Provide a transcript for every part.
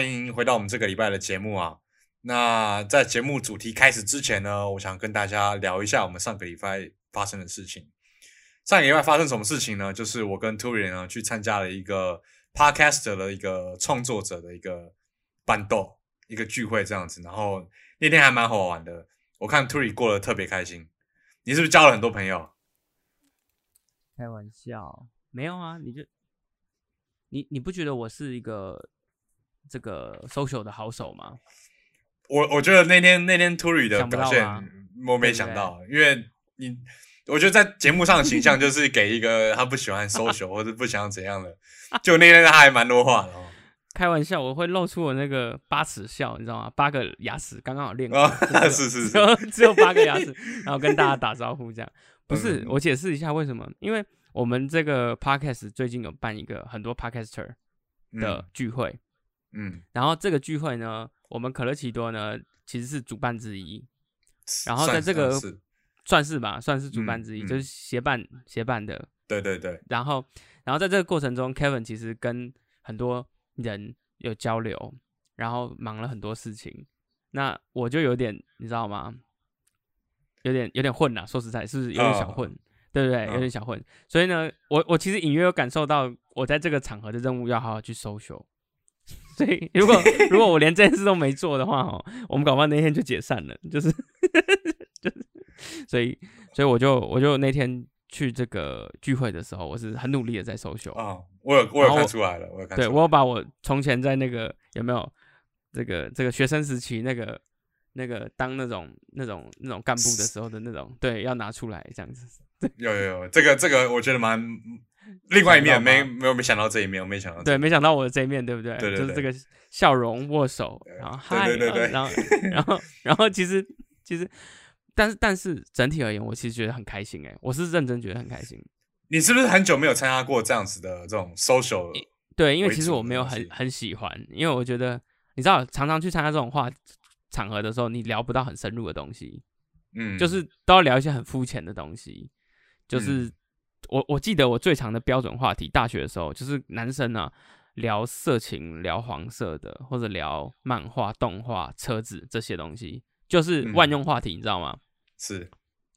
欢迎回到我们这个礼拜的节目啊。那在节目主题开始之前呢，我想跟大家聊一下我们上个礼拜发生的事情。上个礼拜发生什么事情呢？就是我跟 t u r i 呢去参加了一个 Podcast 的一个创作者的一个伴奏一个聚会这样子。然后那天还蛮好玩的，我看 t u r i 过得特别开心。你是不是交了很多朋友？开玩笑，没有啊，你就你你不觉得我是一个这个 social 的好手吗？我我觉得那天那天 Turi 的表现，我没想到，因为你我觉得在节目上的形象就是给一个他不喜欢 social 或者不想怎样的，就那天他还蛮多话的哦。开玩笑，我会露出我那个八齿笑，你知道吗？八个牙齿刚刚好练过，是是是，只有八个牙齿，然后跟大家打招呼这样。不是，我解释一下为什么？因为我们这个 podcast 最近有办一个很多 podcaster 的聚会，嗯，然后这个聚会呢，我们可乐奇多呢其实是主办之一，然后在这个算是吧，算是主办之一，就是协办协办的，对对对。然后，然后在这个过程中，Kevin 其实跟很多人有交流，然后忙了很多事情，那我就有点，你知道吗？有点有点混了，说实在，是不是有点小混，对不对？有点小混，所以呢，我我其实隐约有感受到，我在这个场合的任务要好好去收修。所以如果 如果我连这件事都没做的话，哦，我们搞不好那天就解散了，就是 就是，所以所以我就我就那天去这个聚会的时候，我是很努力的在收修啊，我有我有看出来了，我有看，对我有把我从前在那个有没有这个这个学生时期那个。那个当那种那种那种干部的时候的那种，对，要拿出来这样子。有有有，这个这个我觉得蛮另外一面，没没有没想到这一面，我没想到。对，没想到我的这一面，对不对？对对对。就是这个笑容握手，然后嗨，对对对，然后然后然后其实其实，但是但是整体而言，我其实觉得很开心哎，我是认真觉得很开心。你是不是很久没有参加过这样子的这种 social？对，因为其实我没有很很喜欢，因为我觉得你知道，常常去参加这种话。场合的时候，你聊不到很深入的东西，嗯，就是都要聊一些很肤浅的东西。就是我我记得我最长的标准话题，大学的时候就是男生呢聊色情、聊黄色的，或者聊漫画、动画、车子这些东西，就是万用话题，你知道吗？是，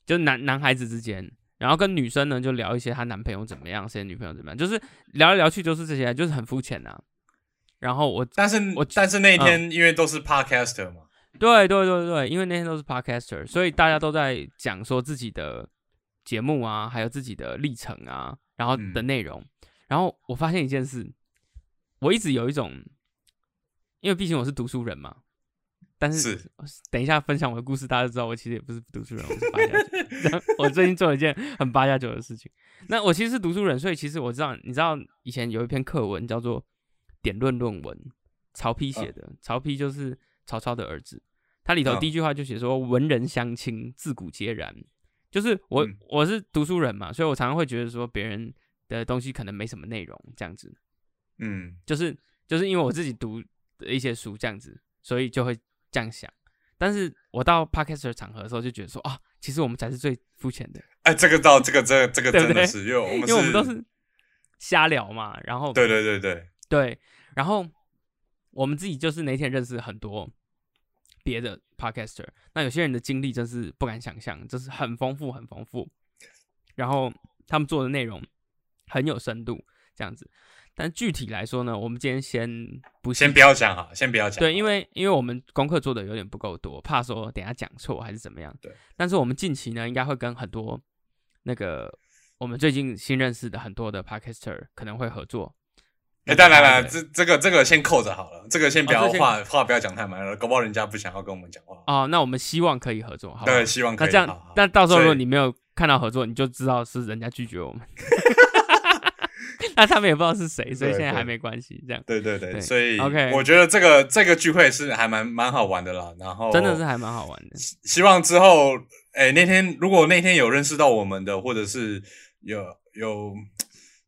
就是男男孩子之间，然后跟女生呢就聊一些她男朋友怎么样，谁女朋友怎么样，就是聊来聊去就是这些，就是很肤浅呐。然后我，但是我但是那天因为都是 podcaster 嘛。对对对对，因为那天都是 podcaster，所以大家都在讲说自己的节目啊，还有自己的历程啊，然后的内容。然后我发现一件事，我一直有一种，因为毕竟我是读书人嘛。但是等一下分享我的故事，大家知道我其实也不是读书人，我是八加九。我最近做了一件很八加九的事情。那我其实是读书人，所以其实我知道，你知道以前有一篇课文叫做《点论论文》，曹丕写的。曹丕就是。曹操的儿子，他里头第一句话就写说：“文人相亲，自古皆然。”就是我我是读书人嘛，所以我常常会觉得说别人的东西可能没什么内容这样子。嗯，就是就是因为我自己读的一些书这样子，所以就会这样想。但是我到 podcast 场合的时候，就觉得说啊，其实我们才是最肤浅的。哎，这个到这个这这个真的是，因为我们因为我们都是瞎聊嘛，然后对对对对对，然后。我们自己就是那天认识很多别的 podcaster，那有些人的经历真是不敢想象，就是很丰富很丰富，然后他们做的内容很有深度这样子。但具体来说呢，我们今天先不先不要讲哈，先不要讲。对，因为因为我们功课做的有点不够多，怕说等下讲错还是怎么样。对。但是我们近期呢，应该会跟很多那个我们最近新认识的很多的 podcaster 可能会合作。哎，当然了，这这个这个先扣着好了，这个先不要话话不要讲太满了，搞不好人家不想要跟我们讲话。哦，那我们希望可以合作，好。对，希望可以。那这样，那到时候如果你没有看到合作，你就知道是人家拒绝我们。那他们也不知道是谁，所以现在还没关系。这样。对对对，所以 OK，我觉得这个这个聚会是还蛮蛮好玩的啦。然后真的是还蛮好玩的。希望之后，哎，那天如果那天有认识到我们的，或者是有有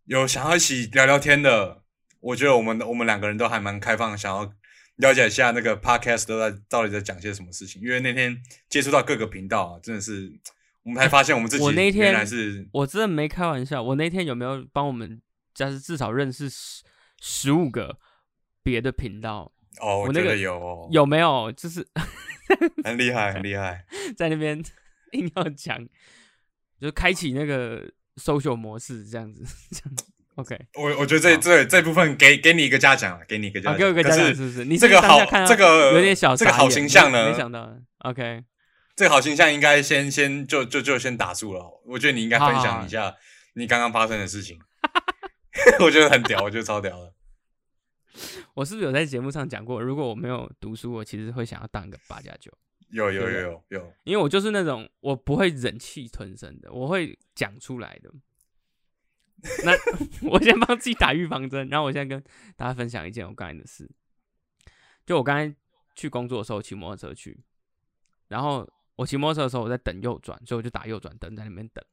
有想要一起聊聊天的。我觉得我们我们两个人都还蛮开放，想要了解一下那个 podcast 都在到底在讲些什么事情。因为那天接触到各个频道啊，真的是我们才发现我们自己原来是……我真的没开玩笑。我那天有没有帮我们，就是至少认识十十五个别的频道哦，我那个有有没有？就是很厉害，很厉害，在那边 硬要讲，就开启那个 social 模式这样子，这样 OK。我我觉得这这这部分给给你一个嘉奖给你一个嘉奖，给我一个嘉奖，是不是？你这个好，这个有点小，这个好形象呢，没想到。OK，这个好形象应该先先就就就先打住了。我觉得你应该分享一下你刚刚发生的事情。我觉得很屌，我觉得超屌的。我是不是有在节目上讲过？如果我没有读书，我其实会想要当一个八加九。有有有有有，因为我就是那种我不会忍气吞声的，我会讲出来的。那我先帮自己打预防针，然后我现在跟大家分享一件我刚才的事。就我刚才去工作的时候，骑摩托车去，然后我骑摩托车的时候，我在等右转，所以我就打右转灯在那边等。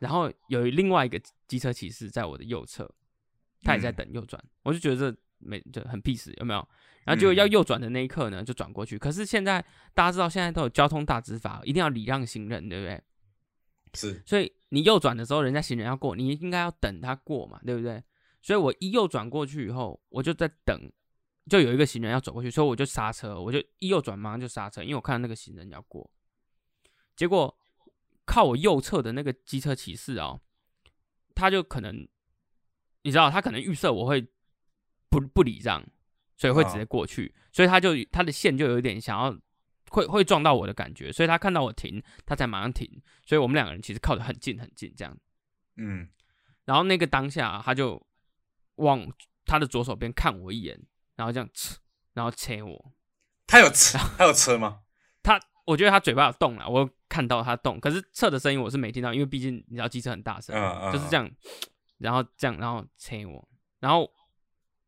然后有另外一个机车骑士在我的右侧，他也在等右转，我就觉得这没就很 peace 有没有？然后就要右转的那一刻呢，就转过去。可是现在大家知道，现在都有交通大执法，一定要礼让行人，对不对？是。所以你右转的时候，人家行人要过，你应该要等他过嘛，对不对？所以我一右转过去以后，我就在等，就有一个行人要走过去，所以我就刹车，我就一右转马上就刹车，因为我看到那个行人要过，结果。靠我右侧的那个机车骑士哦，他就可能，你知道，他可能预设我会不不礼让，所以会直接过去，所以他就他的线就有一点想要会会撞到我的感觉，所以他看到我停，他才马上停，所以我们两个人其实靠得很近很近这样，嗯，然后那个当下他就往他的左手边看我一眼，然后这样，然后切我，他有车，他有车吗？他。我觉得他嘴巴有动了，我看到他动，可是侧的声音我是没听到，因为毕竟你知道机车很大声，就是这样，然后这样，然后切我，然后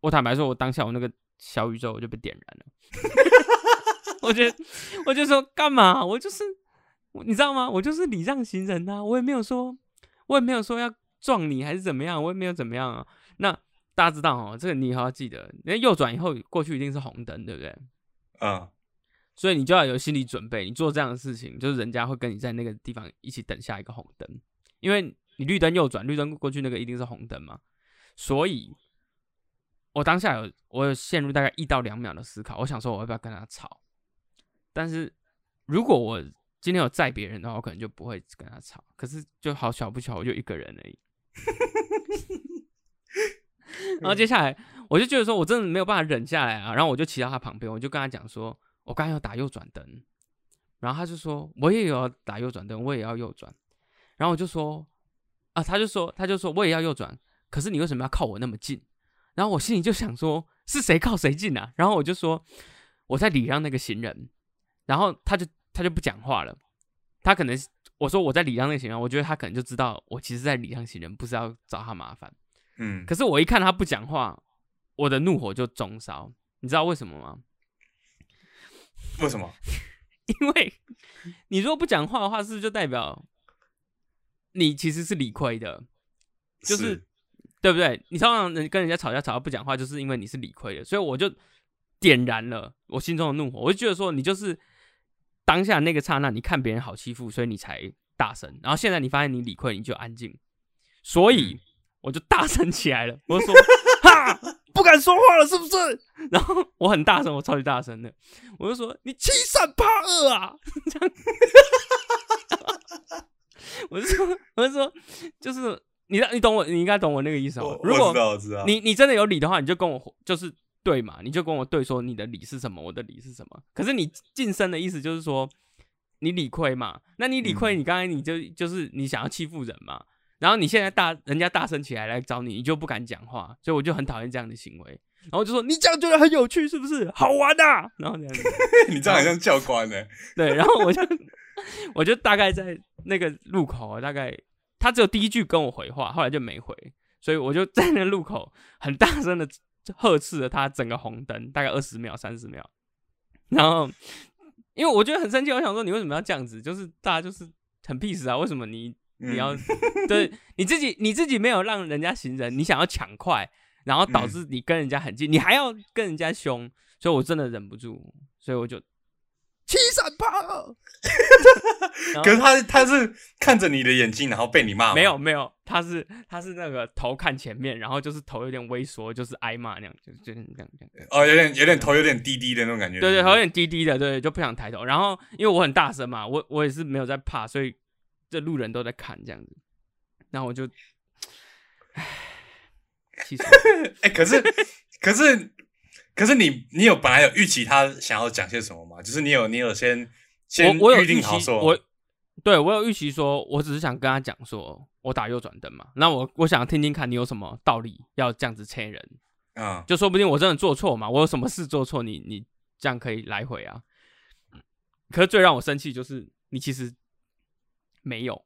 我坦白说，我当下我那个小宇宙我就被点燃了，我觉得我就说干嘛？我就是你知道吗？我就是礼让行人呐，我也没有说，我也没有说要撞你还是怎么样，我也没有怎么样啊。那大家知道哦，这个你以后要记得，因为右转以后过去一定是红灯，对不对？嗯。所以你就要有心理准备，你做这样的事情，就是人家会跟你在那个地方一起等下一个红灯，因为你绿灯右转，绿灯过去那个一定是红灯嘛。所以，我当下有我有陷入大概一到两秒的思考，我想说我要不要跟他吵。但是如果我今天有载别人的话，我可能就不会跟他吵。可是就好巧不巧，我就一个人而已。然后接下来我就觉得说我真的没有办法忍下来啊，然后我就骑到他旁边，我就跟他讲说。我刚要打右转灯，然后他就说我也有打右转灯，我也要右转。然后我就说啊，他就说他就说我也要右转，可是你为什么要靠我那么近？然后我心里就想说是谁靠谁近啊？然后我就说我在礼让那个行人，然后他就他就不讲话了。他可能我说我在礼让那个行人，我觉得他可能就知道我其实在礼让行人，不是要找他麻烦。嗯，可是我一看他不讲话，我的怒火就中烧。你知道为什么吗？为什么？因为你如果不讲话的话，是不是就代表你其实是理亏的？就是对不对？你常常跟人家吵架吵到不讲话，就是因为你是理亏的。所以我就点燃了我心中的怒火。我就觉得说，你就是当下那个刹那，你看别人好欺负，所以你才大声。然后现在你发现你理亏，你就安静。所以我就大声起来了，我说：“哈！”不敢说话了，是不是？然后我很大声，我超级大声的，我就说你欺善怕恶啊！我就说，我就说，就是你，你懂我，你应该懂我那个意思哦。如果你你真的有理的话，你就跟我就是对嘛，你就跟我对说你的理是什么，我的理是什么。可是你晋升的意思就是说你理亏嘛，那你理亏，你刚才你就就是你想要欺负人嘛。然后你现在大人家大声起来来找你，你就不敢讲话，所以我就很讨厌这样的行为。然后就说你这样觉得很有趣，是不是好玩呐？然后这样，你这样好像教官呢。对，然后我就 我就大概在那个路口，大概他只有第一句跟我回话，后来就没回，所以我就在那路口很大声的呵斥了他整个红灯，大概二十秒、三十秒。然后因为我觉得很生气，我想说你为什么要这样子？就是大家就是很 peace 啊，为什么你？你要 对你自己，你自己没有让人家行人，你想要抢快，然后导致你跟人家很近，你还要跟人家凶，所以我真的忍不住，所以我就七三八。可是他他是看着你的眼睛，然后被你骂。没有没有，他是他是那个头看前面，然后就是头有点微缩，就是挨骂那样，就就这样这样。哦，有点有点头有点低低的那种感觉。对对，头有点低低的，对，就不想抬头。然后因为我很大声嘛，我我也是没有在怕，所以这路人都在看这样子。然后我就，唉，其实，哎，可是可是可是你你有本来有预期他想要讲些什么吗？就是你有你有先。我我有预期，我对我有预期说，我只是想跟他讲说，我打右转灯嘛。那我我想听听看你有什么道理要这样子牵人啊？就说不定我真的做错嘛，我有什么事做错，你你这样可以来回啊。可是最让我生气就是你其实没有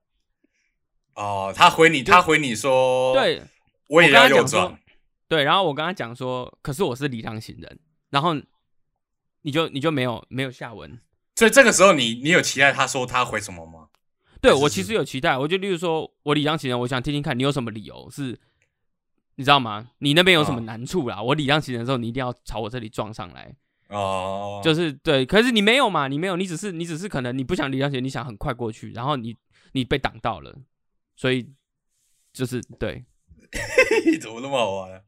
哦，他回你，他回你说，对，我也要右转，对，然后我跟他讲说，可是我是礼让行人，然后你就你就没有没有下文。所以这个时候，你你有期待他说他回什么吗？对我其实有期待，我就例如说，我礼让行人，我想听听看你有什么理由是，你知道吗？你那边有什么难处啦？我礼让行人的时候，你一定要朝我这里撞上来哦。就是对，可是你没有嘛？你没有，你只是你只是可能你不想礼让行人，你想很快过去，然后你你被挡到了，所以就是对，怎么那么好玩？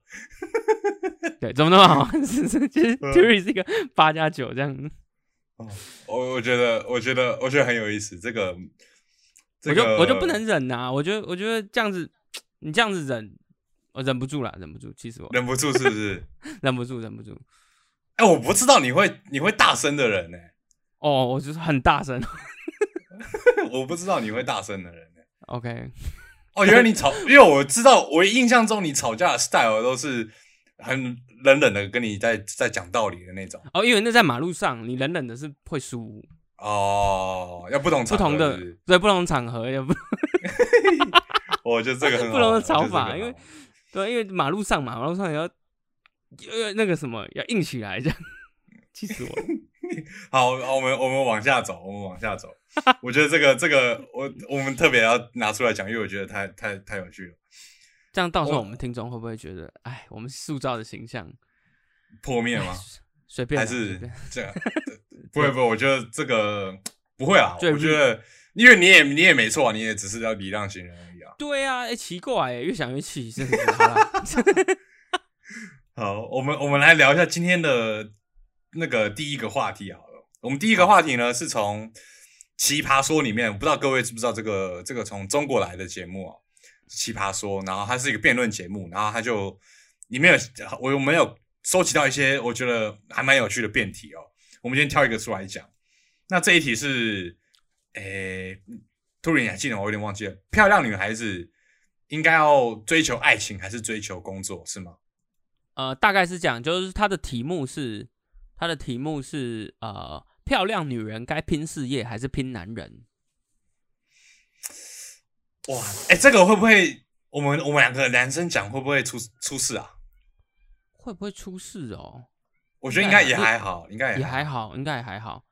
对，怎么那么好玩？是是，其实 t u r y 是一个八加九这样。哦，我我觉得，我觉得，我觉得很有意思。这个，我就我就不能忍呐！我觉得，我觉得这样子，你这样子忍，我忍不住了，忍不住。其实我忍不住，是不是？忍不住，忍不住。哎，我不知道你会你会大声的人呢。哦，我就是很大声。我不知道你会大声的人呢。OK。哦，原来你吵，因为我知道，我印象中你吵架的 style 都是很。冷冷的跟你在在讲道理的那种哦，因为那在马路上，你冷冷的是会输哦，要不同不同的对不同场合要不 我觉得这个很不同的吵法，因为对，因为马路上嘛，马路上也要呃那个什么要硬起来这样，气死我了。好，我们我们往下走，我们往下走。我觉得这个这个我我们特别要拿出来讲，因为我觉得太太太有趣了。这样到时候我们听众会不会觉得，哎，我们塑造的形象破灭吗？随便还是这样？不会不会，我觉得这个不会啊。我觉得，因为你也你也没错，你也只是要礼让行人而已啊。对啊，哎，奇怪，越想越气，真的。好，我们我们来聊一下今天的那个第一个话题好了。我们第一个话题呢，是从《奇葩说》里面，不知道各位知不知道这个这个从中国来的节目啊。奇葩说，然后它是一个辩论节目，然后它就里面有我有没有收集到一些我觉得还蛮有趣的辩题哦。我们先挑一个出来讲。那这一题是，诶，突然还记得我有点忘记了。漂亮女孩子应该要追求爱情还是追求工作，是吗？呃，大概是讲，就是它的题目是，它的题目是，呃，漂亮女人该拼事业还是拼男人？哇，哎，这个会不会我们我们两个男生讲会不会出出事啊？会不会出事哦？我觉得应该也还好，应该也还好，应该也还好。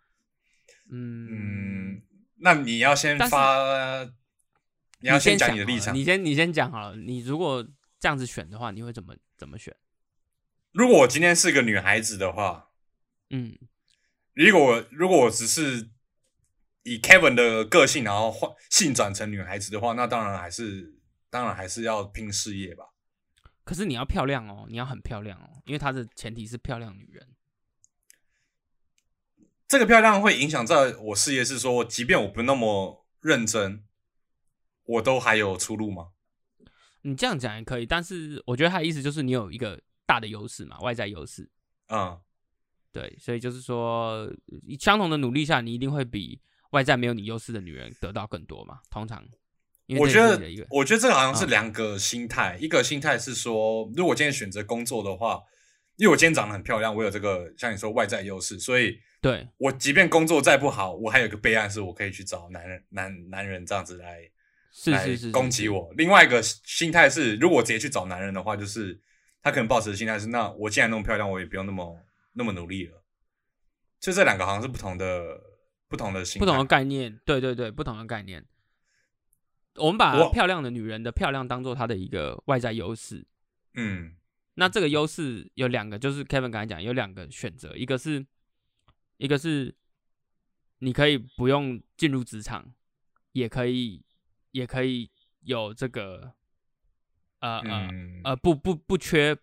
嗯，那你要先发，你要先讲你的立场，你先你先讲好了。你如果这样子选的话，你会怎么怎么选？如果我今天是个女孩子的话，嗯，如果我如果我只是。以 Kevin 的个性，然后换性转成女孩子的话，那当然还是当然还是要拼事业吧。可是你要漂亮哦，你要很漂亮哦，因为他的前提是漂亮女人。这个漂亮会影响在我事业，是说，即便我不那么认真，我都还有出路吗？你这样讲也可以，但是我觉得他的意思就是你有一个大的优势嘛，外在优势。嗯，对，所以就是说，相同的努力下，你一定会比。外在没有你优势的女人得到更多嘛？通常，我觉得，我觉得这个好像是两个心态。一个心态是说，如果今天选择工作的话，因为我今天长得很漂亮，我有这个像你说外在优势，所以对我即便工作再不好，我还有个备案，是我可以去找男人、男男人这样子来是是攻击我。另外一个心态是，如果直接去找男人的话，就是他可能抱持的心态是，那我既然那么漂亮，我也不用那么那么努力了。就这两个好像是不同的。不同的不同的概念，对对对，不同的概念。我们把漂亮的女人的漂亮当做她的一个外在优势。嗯，那这个优势有两个，就是 Kevin 刚才讲有两个选择，一个是一个是你可以不用进入职场，也可以，也可以有这个，呃呃呃，不不不缺，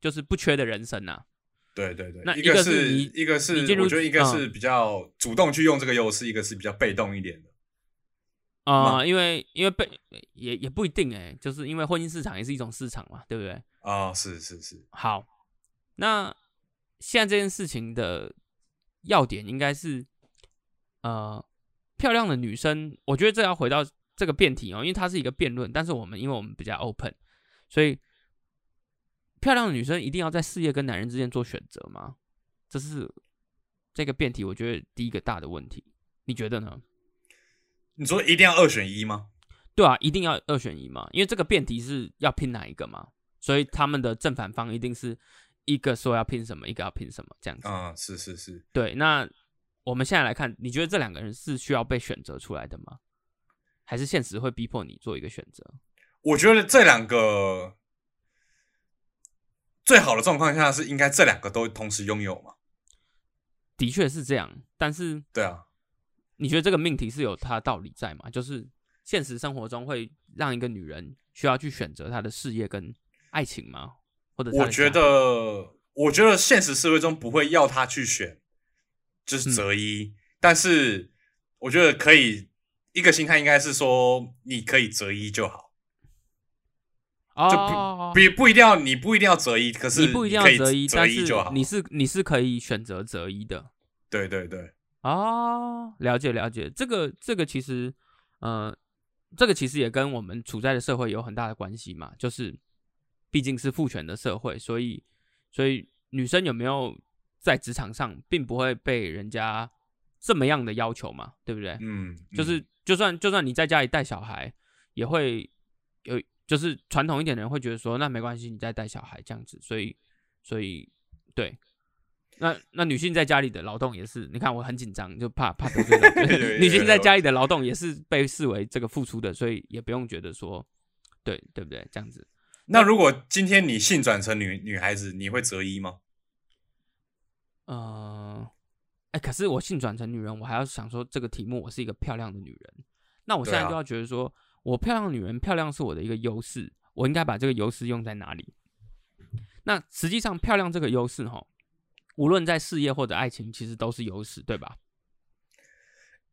就是不缺的人生呐。对对对，那一个是一个是，我觉得一个是比较主动去用这个优势，一个是比较被动一点的。啊，因为因为被也也不一定哎，就是因为婚姻市场也是一种市场嘛，对不对？啊，是是是。好，那现在这件事情的要点应该是，呃，漂亮的女生，我觉得这要回到这个辩题哦，因为它是一个辩论，但是我们因为我们比较 open，所以漂亮的女生一定要在事业跟男人之间做选择吗？这是这个辩题，我觉得第一个大的问题，你觉得呢？你说一定要二选一吗？对啊，一定要二选一嘛，因为这个辩题是要拼哪一个嘛，所以他们的正反方一定是一个说要拼什么，一个要拼什么这样子。啊，是是是，对。那我们现在来看，你觉得这两个人是需要被选择出来的吗？还是现实会逼迫你做一个选择？我觉得这两个最好的状况下是应该这两个都同时拥有嘛。的确是这样，但是对啊。你觉得这个命题是有它的道理在吗？就是现实生活中会让一个女人需要去选择她的事业跟爱情吗？或者我觉得，我觉得现实社会中不会要她去选，就是择一。但是我觉得可以一个心态应该是说，你可以择一就好。就不不不一定要你不一定要择一，可是你不一定要择一，但是你是你是可以选择择一的。对对对。哦，了解了解，这个这个其实，呃，这个其实也跟我们处在的社会有很大的关系嘛，就是毕竟是父权的社会，所以所以女生有没有在职场上，并不会被人家这么样的要求嘛，对不对？嗯，就是就算就算你在家里带小孩，也会有，就是传统一点的人会觉得说，那没关系，你再带小孩这样子，所以所以对。那那女性在家里的劳动也是，你看我很紧张，就怕怕得罪人。女性在家里的劳动也是被视为这个付出的，所以也不用觉得说，对对不对？这样子。那如果今天你性转成女女孩子，你会择一吗？呃，哎，可是我性转成女人，我还要想说这个题目，我是一个漂亮的女人。那我现在就要觉得说，我漂亮的女人，漂亮是我的一个优势，我应该把这个优势用在哪里？那实际上，漂亮这个优势，哈。无论在事业或者爱情，其实都是优势，对吧？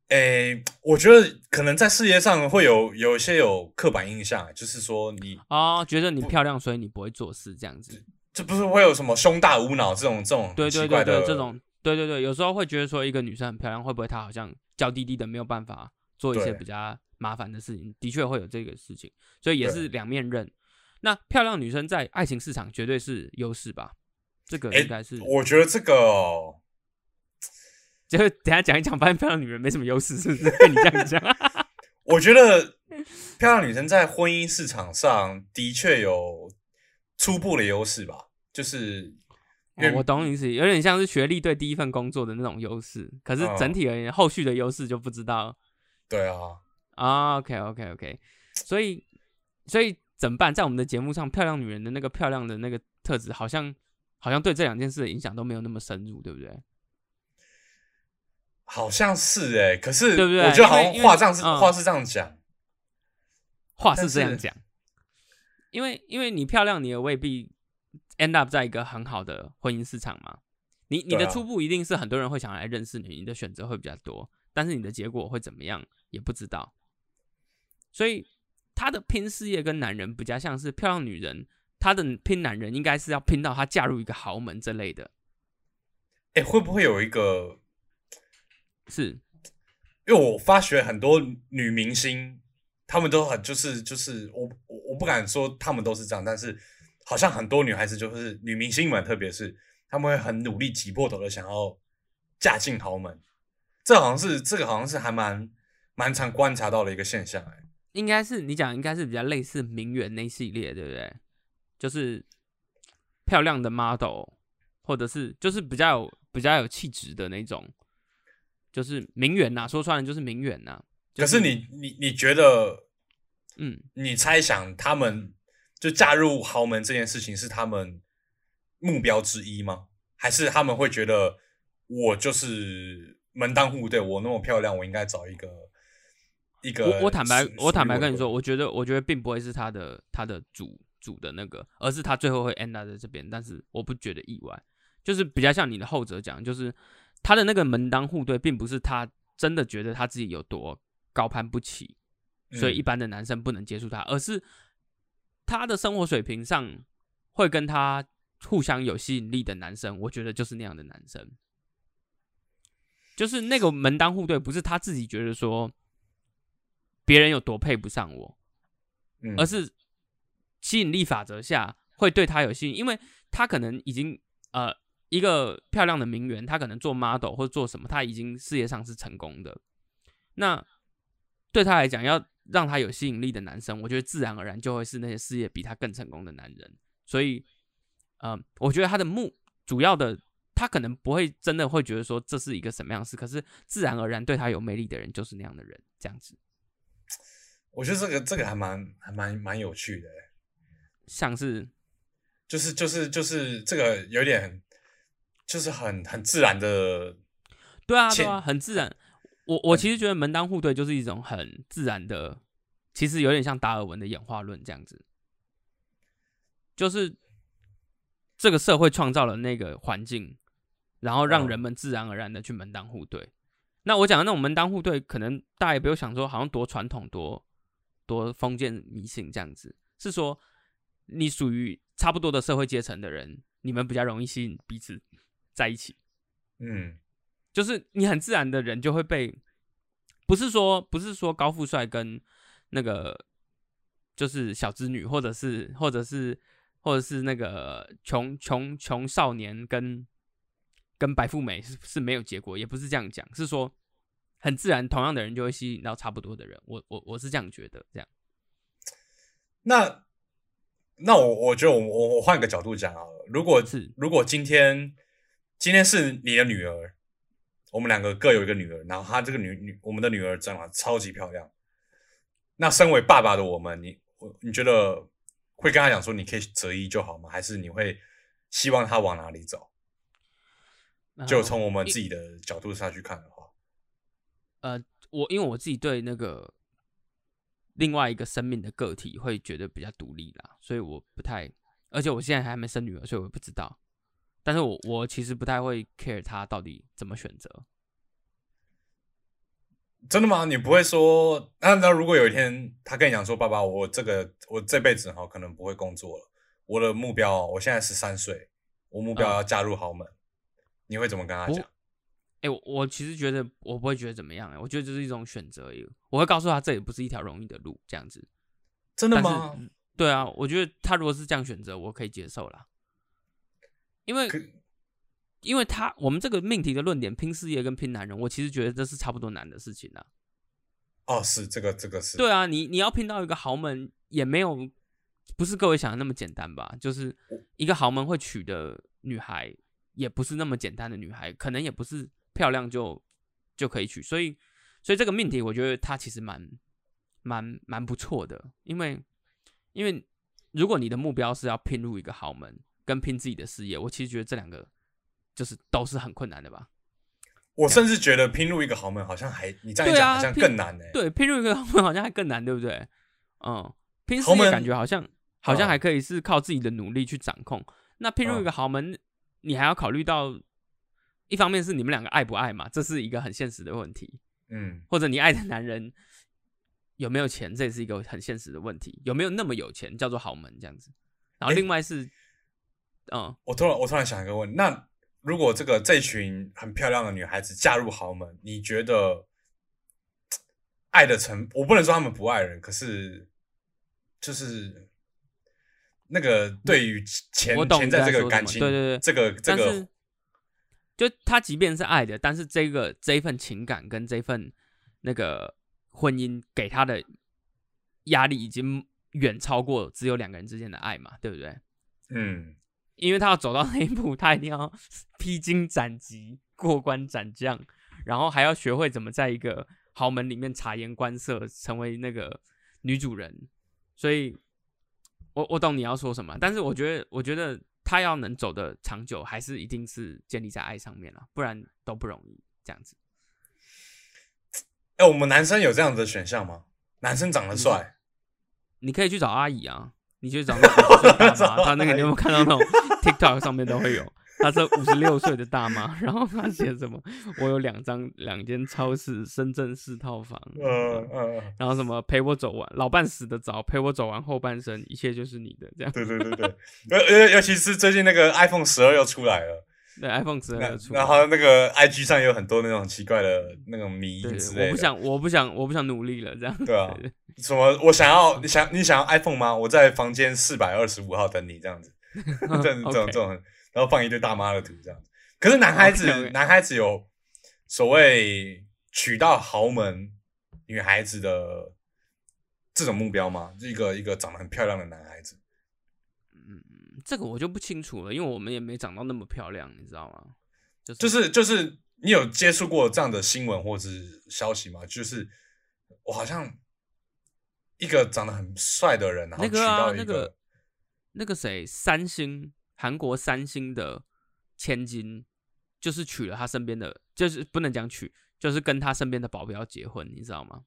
诶，我觉得可能在事业上会有有一些有刻板印象，就是说你啊，觉得你漂亮，所以你不会做事这样子。这不是会有什么胸大无脑这种这种对对对对这种对对对，有时候会觉得说一个女生很漂亮，会不会她好像娇滴滴的，没有办法做一些比较麻烦的事情？的确会有这个事情，所以也是两面刃。那漂亮女生在爱情市场绝对是优势吧？这个应该是，我觉得这个，就是等下讲一讲，发现漂亮女人没什么优势，是不是？被你这样讲，我觉得漂亮女生在婚姻市场上的确有初步的优势吧，就是，我懂你意思，有点像是学历对第一份工作的那种优势，可是整体而言，后续的优势就不知道。对啊，啊，OK，OK，OK，所以，所以怎么办？在我们的节目上，漂亮女人的那个漂亮的那个特质，好像。好像对这两件事的影响都没有那么深入，对不对？好像是哎，可是对不对？我觉得好像话这样是话是这样讲，话是这样讲。因为因为你漂亮，你也未必 end up 在一个很好的婚姻市场嘛。你你的初步一定是很多人会想来认识你，你的选择会比较多，但是你的结果会怎么样也不知道。所以她的拼事业跟男人比较像是漂亮女人。她的拼男人应该是要拼到她嫁入一个豪门之类的。哎，会不会有一个？是，因为我发觉很多女明星，她们都很就是就是我我我不敢说她们都是这样，但是好像很多女孩子就是女明星们，特别是她们会很努力挤破头的想要嫁进豪门。这好像是这个好像是还蛮蛮常观察到的一个现象。哎，应该是你讲应该是比较类似名媛那系列，对不对？就是漂亮的 model，或者是就是比较有比较有气质的那种，就是名媛呐。说穿了就是名媛呐。可是你你你觉得，嗯，你猜想他们就嫁入豪门这件事情是他们目标之一吗？还是他们会觉得我就是门当户对，我那么漂亮，我应该找一个一个。我我坦白我坦白跟你说，我我觉得我觉得并不会是他的他的主主的那个，而是他最后会 end 在这边，但是我不觉得意外，就是比较像你的后者讲，就是他的那个门当户对，并不是他真的觉得他自己有多高攀不起，所以一般的男生不能接触他，而是他的生活水平上会跟他互相有吸引力的男生，我觉得就是那样的男生。就是那个门当户对，不是他自己觉得说别人有多配不上我，嗯而是吸引力法则下会对他有吸引，因为他可能已经呃一个漂亮的名媛，她可能做 model 或者做什么，他已经事业上是成功的。那对他来讲，要让他有吸引力的男生，我觉得自然而然就会是那些事业比他更成功的男人。所以，呃，我觉得他的目主要的，他可能不会真的会觉得说这是一个什么样的事，可是自然而然对他有魅力的人就是那样的人，这样子。我觉得这个这个还蛮还蛮蛮有趣的欸，像是就是就是就是这个有点就是很很自然的，对啊，对啊，很自然。我我其实觉得门当户对就是一种很自然的，其实有点像达尔文的演化论这样子，就是这个社会创造了那个环境，然后让嗯人们自然而然的去门当户对。那我讲的那种门当户对，可能大家也不用想说好像多传统、多多封建迷信这样子，是说你属于差不多的社会阶层的人，你们比较容易吸引彼此在一起。嗯。就是你很自然的人就会被，不是说不是说高富帅跟那个就是小织女，或者是或者是或者是那个穷穷穷少年跟跟白富美是是没有结果，也不是这样讲，是说很自然，同样的人就会吸引到差不多的人，我我我是这样觉得，这样那那我我觉得我我我换个角度讲好了，如果是如果今天今天是你的女儿，我们两个各有一个女儿，然后她这个女女我们的女儿长得超级漂亮，那身为爸爸的我们，你我你觉得会跟她讲说你可以择一就好吗？还是你会希望她往哪里走？就呃从我们自己的角度上去看的话，呃，我因为我自己对那个另外一个生命的个体会觉得比较独立啦，所以我不太，而且我现在还没生女儿，所以我不知道。但是我我其实不太会 care 他到底怎么选择。真的吗？你不会说，那那如果有一天他跟你讲说，爸爸，我这个我这辈子哈可能不会工作了，我的目标，我现在十三岁，我目标嗯要嫁入豪门，你会怎么跟他讲？哎、我我其实觉得我不会觉得怎么样、欸，我觉得这是一种选择而已。我会告诉他这也不是一条容易的路，这样子。真的吗？对啊，我觉得他如果是这样选择，我可以接受啦。因为因为他我们这个命题的论点拼事业跟拼男人，我其实觉得这是差不多难的事情啊。哦，是这个这个是，对啊，你你要拼到一个豪门，也没有不是各位想的那么简单吧？就是一个豪门会娶的女孩，也不是那么简单的女孩，可能也不是漂亮就就可以娶。所以，所以这个命题，我觉得它其实蛮蛮蛮不错的，因为因为如果你的目标是要拼入一个豪门，跟拼自己的事业，我其实觉得这两个就是都是很困难的吧。我甚至觉得拼入一个豪门好像还你这样讲好像更难呢、对，拼入一个豪门好像还更难，对不对？嗯，拼事业豪门感觉好像好像嗯还可以是靠自己的努力去掌控。那拼入一嗯个豪门，你还要考虑到，一方面是你们两个爱不爱嘛，这是一个很现实的问题；嗯，或者你爱的男人有没有钱，这也是一个很现实的问题。有没有那么有钱叫做豪门这样子？然后另外是，嗯，我突然我突然想一个问题，那如果这个这群很漂亮的女孩子嫁入豪门，你觉得爱的成？我不能说他们不爱人，可是就是那个对于钱钱在这个感情，么对对对这个这个就他即便是爱的，但是这个这一份情感跟这份那个婚姻给他的压力已经远超过只有两个人之间的爱嘛，对不对？嗯因为他要走到那一步，他一定要披荆斩棘、过关斩将，然后还要学会怎么在一个豪门里面察言观色，成为那个女主人。所以，我我懂你要说什么，但是我觉得，我觉得他要能走的长久，还是一定是建立在爱上面了，不然都不容易这样子。哎，我们男生有这样子的选项吗？男生长得帅，你可以去找阿姨啊，你去找那个 他那个你有没有看到那种 TikTok 上面都会有？他是五十六岁的大妈，然后她写什么？我有两张两间超市深圳市套房，嗯嗯，然后什么陪我走完老伴死的早，陪我走完后半生，一切就是你的这样。对对对对，尤尤 尤其是最近那个 iPhone 十二又出来了，对 iPhone 十二出，然后那个 IG 上有很多那种奇怪的那种迷之类的。我不想，我不想，我不想努力了这样。对啊，什么？我想要你想你想要 iPhone 吗？我在房间四百二十五号等你这样子，这这种这种，然后放一堆大妈的图这样子。可是男孩子，男孩子有所谓娶到豪门女孩子的这种目标吗？一个一个长得很漂亮的男孩子，嗯，这个我就不清楚了，因为我们也没长到那么漂亮，你知道吗？就是就是，你有接触过这样的新闻或者消息吗？就是我好像一个长得很帅的人，然后娶到一个那个谁，三星韩国三星的千金。就是娶了他身边的，就是不能讲娶，就是跟他身边的保镖结婚，你知道吗？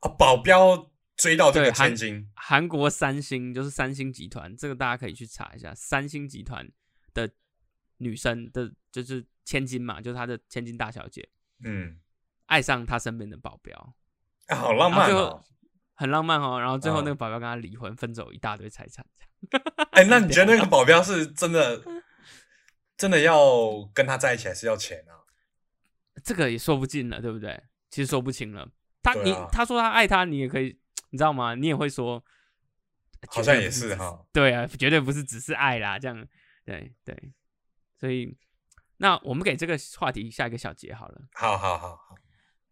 啊，保镖追到这个千金，韩国三星就是三星集团，这个大家可以去查一下，三星集团的女生的，就是千金嘛，就是她的千金大小姐，嗯，爱上他身边的保镖，好浪漫哦，很浪漫哦，然后最后那个保镖跟他离婚，分走一大堆财产，哎，那你觉得那个保镖是真的？真的要跟他在一起，还是要钱啊？这个也说不尽了，对不对？其实说不清了。他你他说他爱他，你也可以，你知道吗？你也会说，好像也是哈。对啊，绝对不是只是爱啦，这样对对。所以，那我们给这个话题下一个小结好了。好好好好。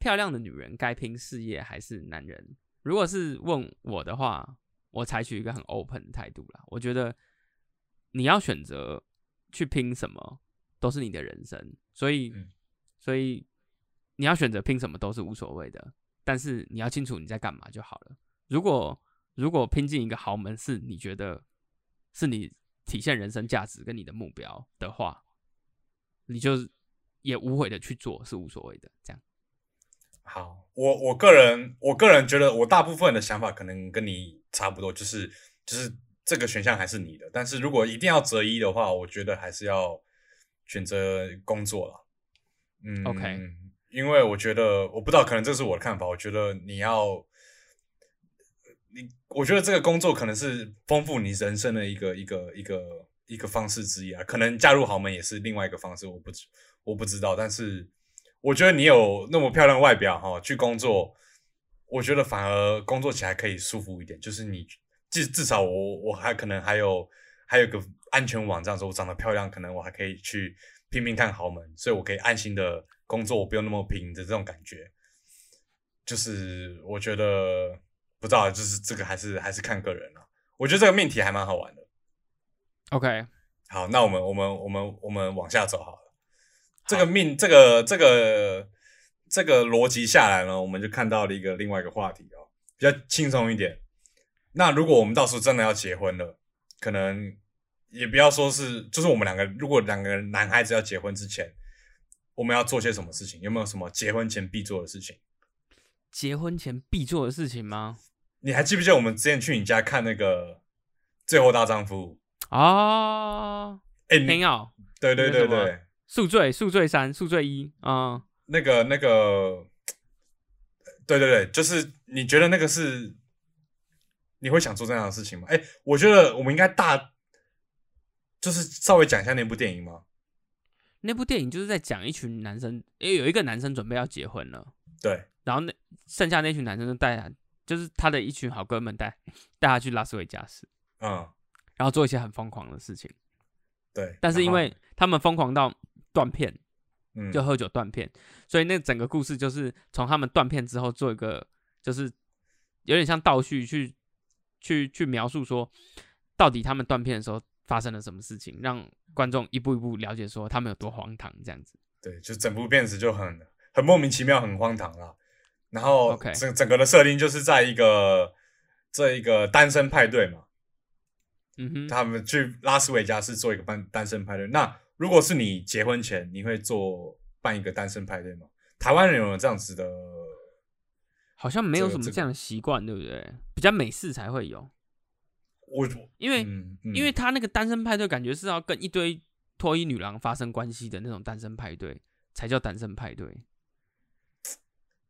漂亮的女人该拼事业还是男人？如果是问我的话，我采取一个很 open 的态度啦。我觉得你要选择。去拼什么都是你的人生，所以，所以你要选择拼什么都是无所谓的，但是你要清楚你在干嘛就好了。如果如果拼进一个豪门是你觉得是你体现人生价值跟你的目标的话，你就也无悔的去做是无所谓的。这样，好，我我个人我个人觉得我大部分的想法可能跟你差不多，就是就是。这个选项还是你的，但是如果一定要择一的话，我觉得还是要选择工作了。嗯，OK，因为我觉得我不知道，可能这是我的看法。我觉得你要你，我觉得这个工作可能是丰富你人生的一个一个一个一个方式之一啊。可能嫁入豪门也是另外一个方式，我不我不知道。但是我觉得你有那么漂亮外表哈，去工作，我觉得反而工作起来可以舒服一点，就是你。至至少我我还可能还有还有个安全网，这样说我长得漂亮，可能我还可以去拼命看豪门，所以我可以安心的工作，我不用那么拼的这种感觉。就是我觉得不知道，就是这个还是还是看个人了。我觉得这个命题还蛮好玩的。OK，好，那我们我们我们我们往下走好了。这个命这个这个这个逻辑下来呢，我们就看到了一个另外一个话题哦，比较轻松一点。那如果我们到时候真的要结婚了，可能也不要说是，就是我们两个，如果两个男孩子要结婚之前，我们要做些什么事情？有没有什么结婚前必做的事情？结婚前必做的事情吗？你还记不记得我们之前去你家看那个《最后大丈夫》啊？哎，没有。对对对对，宿醉，宿醉三，宿醉一啊。那个那个，对对对，就是你觉得那个是？你会想做这样的事情吗？哎，我觉得我们应该大，就是稍微讲一下那部电影吗？那部电影就是在讲一群男生，因为有一个男生准备要结婚了，对，然后那剩下那群男生就带他，就是他的一群好哥们带带他去拉斯维加斯，嗯，然后做一些很疯狂的事情，对，但是因为他们疯狂到断片，嗯，就喝酒断片，所以那整个故事就是从他们断片之后做一个，就是有点像倒叙去。去去描述说，到底他们断片的时候发生了什么事情，让观众一步一步了解说他们有多荒唐这样子。对，就整部片子就很很莫名其妙，很荒唐啦。然后整整个的设定就是在一个这一个单身派对嘛，嗯哼，他们去拉斯维加斯做一个单单身派对。那如果是你结婚前，你会做办一个单身派对吗？台湾人有这样子的好像没有什么这样的习惯，对不对？比较美式才会有，我因为、嗯嗯因为他那个单身派对，感觉是要跟一堆脱衣女郎发生关系的那种单身派对，才叫单身派对。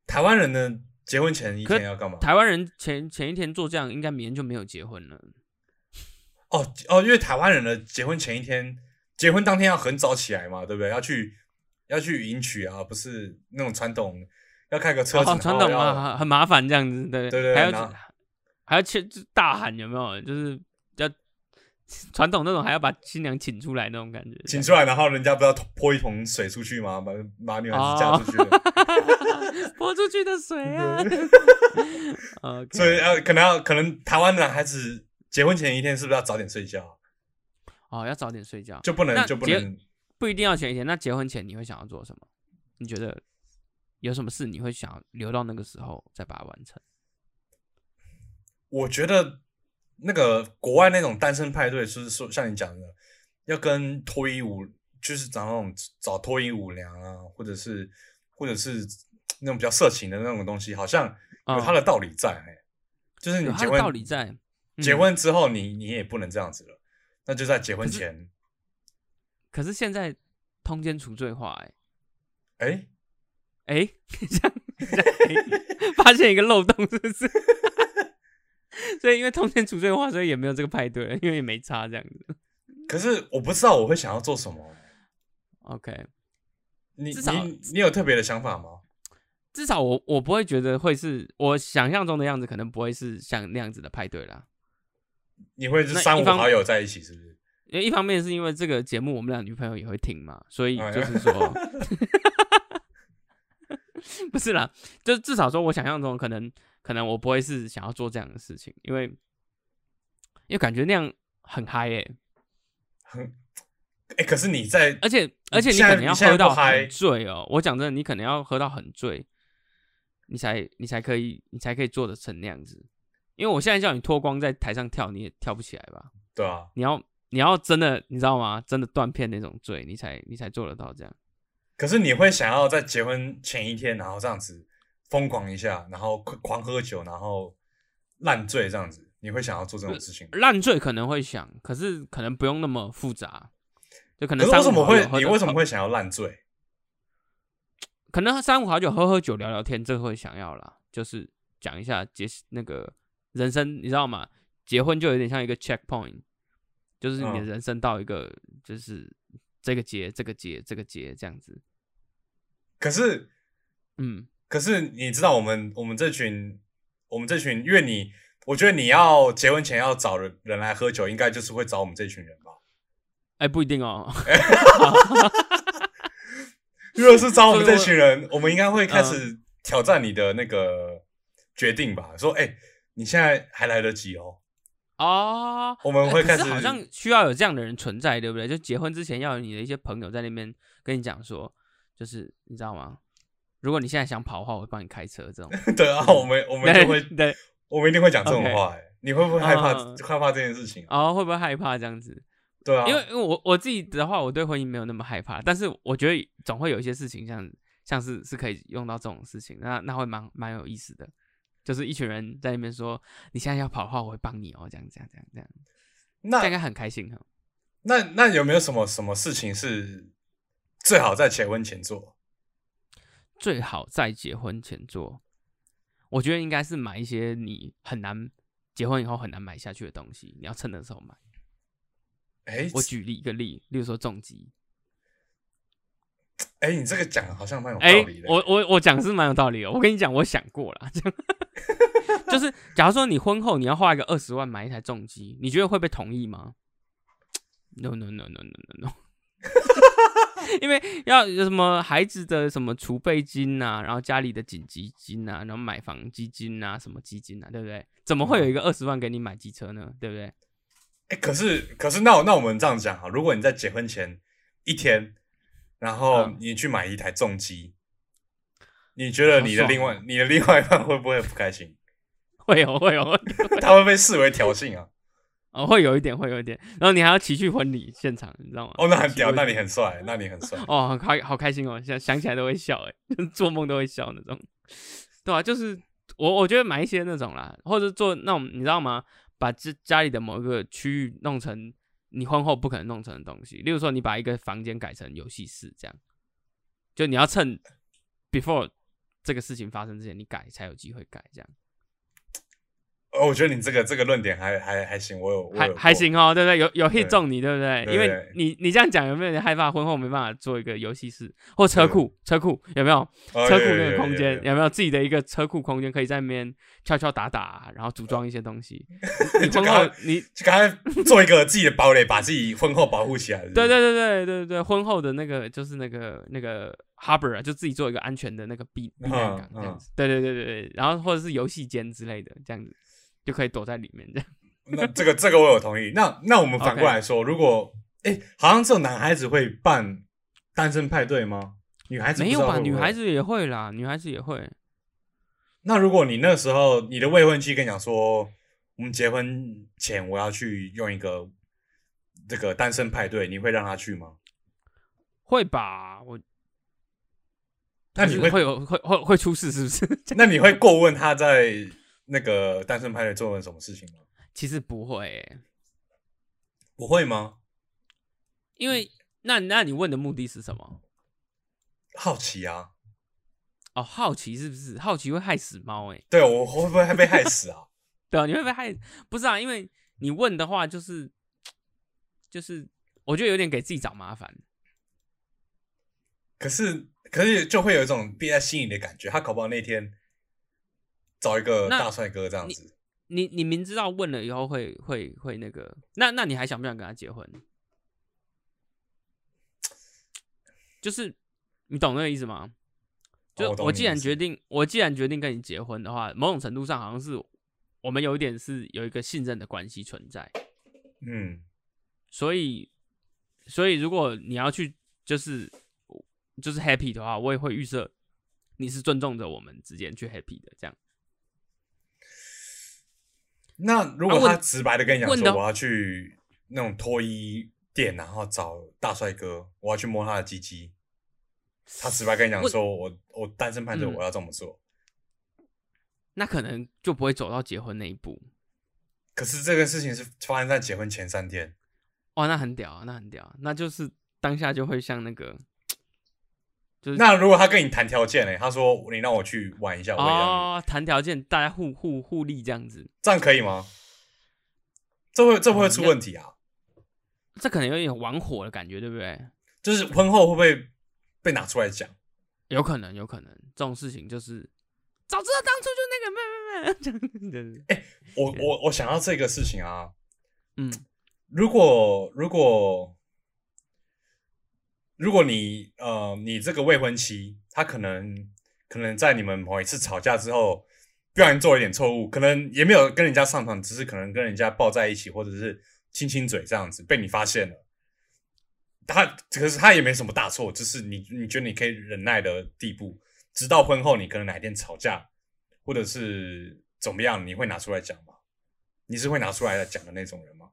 台湾人呢，结婚前一天要干嘛？台湾人前前一天做这样，应该明天就没有结婚了。哦哦，因为台湾人的结婚前一天，结婚当天要很早起来嘛，对不对？要去要去迎娶啊，不是那种传统，要开个车子，哦，传统然后要啊，很很麻烦这样子，对对对还要还要去大喊有没有？就是要传统那种，还要把新娘请出来那种感觉。请出来，然后人家不要泼一桶水出去吗？把把女孩子嫁出去了，泼出去的水 所以要可能要可能台湾男孩子结婚前一天是不是要早点睡觉？哦，要早点睡觉，就不能就不能不一定要前一天。那结婚前你会想要做什么？你觉得有什么事你会想要留到那个时候再把它完成？我觉得那个国外那种单身派对，就是说像你讲的，要跟脱衣舞，就是找那种找脱衣舞娘啊，或者是或者是那种比较色情的那种东西，好像有它的道理在。哎、就是你结婚道理在。结嗯婚之后你，你也不能这样子了，那就在结婚前，可是现在通奸除罪化、欸，哎、哎、这样这样发现一个漏洞，是不是？所以因为通奸除罪化，所以也没有这个派对了，因为也没差这样子。可是我不知道我会想要做什么。OK，你至少你你有特别的想法吗？至少我我不会觉得会是我想象中的样子，可能不会是像那样子的派对啦。你会是三五好友在一起，是不是？因为一方面是因为这个节目我们俩女朋友也会听嘛，所以哎就是说，不是啦，就至少说我想象中可能可能我不会是想要做这样的事情，因为因为感觉那样很嗨诶、哎、可是你在而且而且你可能要喝到很醉哦。我讲真的，你可能要喝到很醉，你才你才可以你才可以做的成那样子。因为我现在叫你脱光在台上跳，你也跳不起来吧？对啊，你要你要真的你知道吗？真的断片那种罪，你才你才做得到这样。可是你会想要在结婚前一天，然后这样子疯狂一下，然后狂狂喝酒，然后烂醉这样子，你会想要做这种事情吗？烂醉可能会想，可是可能不用那么复杂，就可可能三五好是为什么会你为什么会想要烂醉？可能三五好酒喝喝酒聊聊天，这个会想要啦，就是讲一下结那个人生，你知道吗？结婚就有点像一个 checkpoint，就是你的嗯人生到一个就是这个节这个节这个节这样子。可是嗯，可是你知道我们我们这群我们这群，因为你我觉得你要结婚前要找人人来喝酒，应该就是会找我们这群人吧？哎、不一定哦。如果是找我们这群人，我们应该会开嗯始挑战你的那个决定吧？说，哎、你现在还来得及哦。哦，我们会开始好像需要有这样的人存在，对不对？就结婚之前要有你的一些朋友在那边跟你讲说，就是你知道吗？如果你现在想跑的话，我会帮你开车。这种 对啊，我们我们就会，对，我们一定会讲这种话、哎，你会不会害怕、嗯害怕这件事情啊？哦，会不会害怕这样子？对啊，因为因为我我自己的话，我对婚姻没有那么害怕，但是我觉得总会有一些事情像像是是可以用到这种事情，那那会蛮蛮有意思的。就是一群人在那边说，你现在要跑的话，我会帮你哦，这样这样这样这样，这样应该很开心哈。那那有没有什么什么事情是最好在结婚前做？最好在结婚前做，我觉得应该是买一些你很难结婚以后很难买下去的东西，你要趁的时候买。哎、我举例一个例，例如说重疾。哎、你这个讲得好像蛮有道哎、理的。我我我讲是蛮有道理哦。我跟你讲，我想过了，就是假如说你婚后你要花一个二十万买一台重机，你觉得会被同意吗？No No No No No No No，因为要有什么孩子的什么储备金呐、然后家里的紧急金呐、然后买房基金呐、什么基金呐、对不对？怎么会有一个二十万给你买机车呢？对不对？哎、可是可是那那我们这样讲哈，如果你在结婚前一天，然后嗯你去买一台重机，你觉得你的另外、你的另外一半会不会不开心？会有会有他会被视为挑衅啊？哦，会有一点会有一点，然后你还要骑去婚礼现场，你知道吗？哦，那很屌，那你很帅，那你很帅。哦，好开好开心哦，想想起来都会笑，哎，做梦都会笑那种，对啊，就是我我觉得买一些那种啦，或者做那种你知道吗？把家家里的某一个区域弄成你婚后不可能弄成的东西，例如说你把一个房间改成游戏室，这样，就你要趁 before 这个事情发生之前，你改才有机会改这样。哦，我觉得你这个这个论点还还还行，我有还还行哦，对不对？有有 hit 中你，对不对？因为你你这样讲，有没有人害怕婚后没办法做一个游戏室或车库？车库有没有车库那个空间？有没有自己的一个车库空间，可以在那边敲敲打打，然后组装一些东西？你婚后你刚才做一个自己的堡垒，把自己婚后保护起来。对对对对对对，婚后的那个就是那个那个 harbor 啊，就自己做一个安全的那个避避难港这样子。对对对对对，然后或者是游戏间之类的这样子。就可以躲在里面这样。那这个这个我有同意。那那我们反过来说，如果哎，好像只有男孩子会办单身派对吗？女孩子没有吧？女孩子也会啦，女孩子也会。那如果你那时候你的未婚妻跟你讲说，我们结婚前我要去用一个这个单身派对，你会让她去吗？会吧，我。那你会会有会会会出事是不是？那你会过问他在？那个单身派对做了什么事情吗？其实不会，不会吗？因为那那你问的目的是什么？好奇啊！哦，好奇是不是？好奇会害死猫？哎，对我会不会被害死啊？对啊，你会被害？不是啊，因为你问的话，就是就是，我觉得有点给自己找麻烦。可是，可是就会有一种憋在心里的感觉。他搞不好那天。找一个大帅哥这样子，你你明知道问了以后会会会那个，那那你还想不想跟他结婚？就是你懂那个意思吗？就我既然决定，我既然决定跟你结婚的话，某种程度上好像是我们有一点是有一个信任的关系存在。嗯，所以所以如果你要去就是就是 happy 的话，我也会预设你是尊重着我们之间去 happy 的这样。那如果他直白的跟你讲说我要去那种脱衣店，然后找大帅哥，我要去摸他的鸡鸡，他直白跟你讲说我我单身派对我要这么做，那可能就不会走到结婚那一步。可是这个事情是发生在结婚前三天，哇，那很屌啊，那很屌，那就是当下就会像那个。那如果他跟你谈条件呢？他说你让我去玩一下，哦，谈条件，大家互互互利这样子，这样可以吗？这会这会出问题啊？这可能有点玩火的感觉，对不对？就是婚后会不会被拿出来讲？有可能，有可能，这种事情就是早知道当初就那个没没没，哎，我我我想到这个事情啊，嗯，如果如果。如果你呃，你这个未婚妻，她可能可能在你们某一次吵架之后，不小心做了一点错误，可能也没有跟人家上床，只是可能跟人家抱在一起，或者是亲亲嘴这样子，被你发现了。他可是他也没什么大错，就是你你觉得你可以忍耐的地步，直到婚后你可能哪天吵架，或者是怎么样，你会拿出来讲吗？你是会拿出来讲的那种人吗？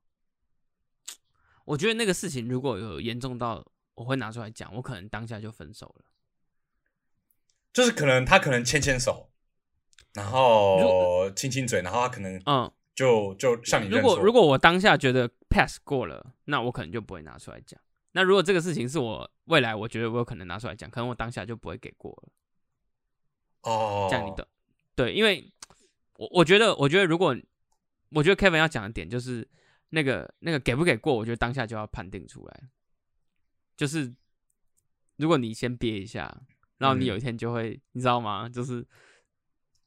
我觉得那个事情如果有严重到。我会拿出来讲，我可能当下就分手了。就是可能他可能牵牵手，然后亲亲嘴，然后他可能嗯，就就像你如果如果我当下觉得 pass 过了，那我可能就不会拿出来讲。那如果这个事情是我未来我觉得我有可能拿出来讲，可能我当下就不会给过了。哦，这样你的对，因为我我觉得我觉得如果我觉得 Kevin 要讲的点就是那个那个给不给过，我觉得当下就要判定出来。就是，如果你先憋一下，然后你有一天就会，你知道吗？就是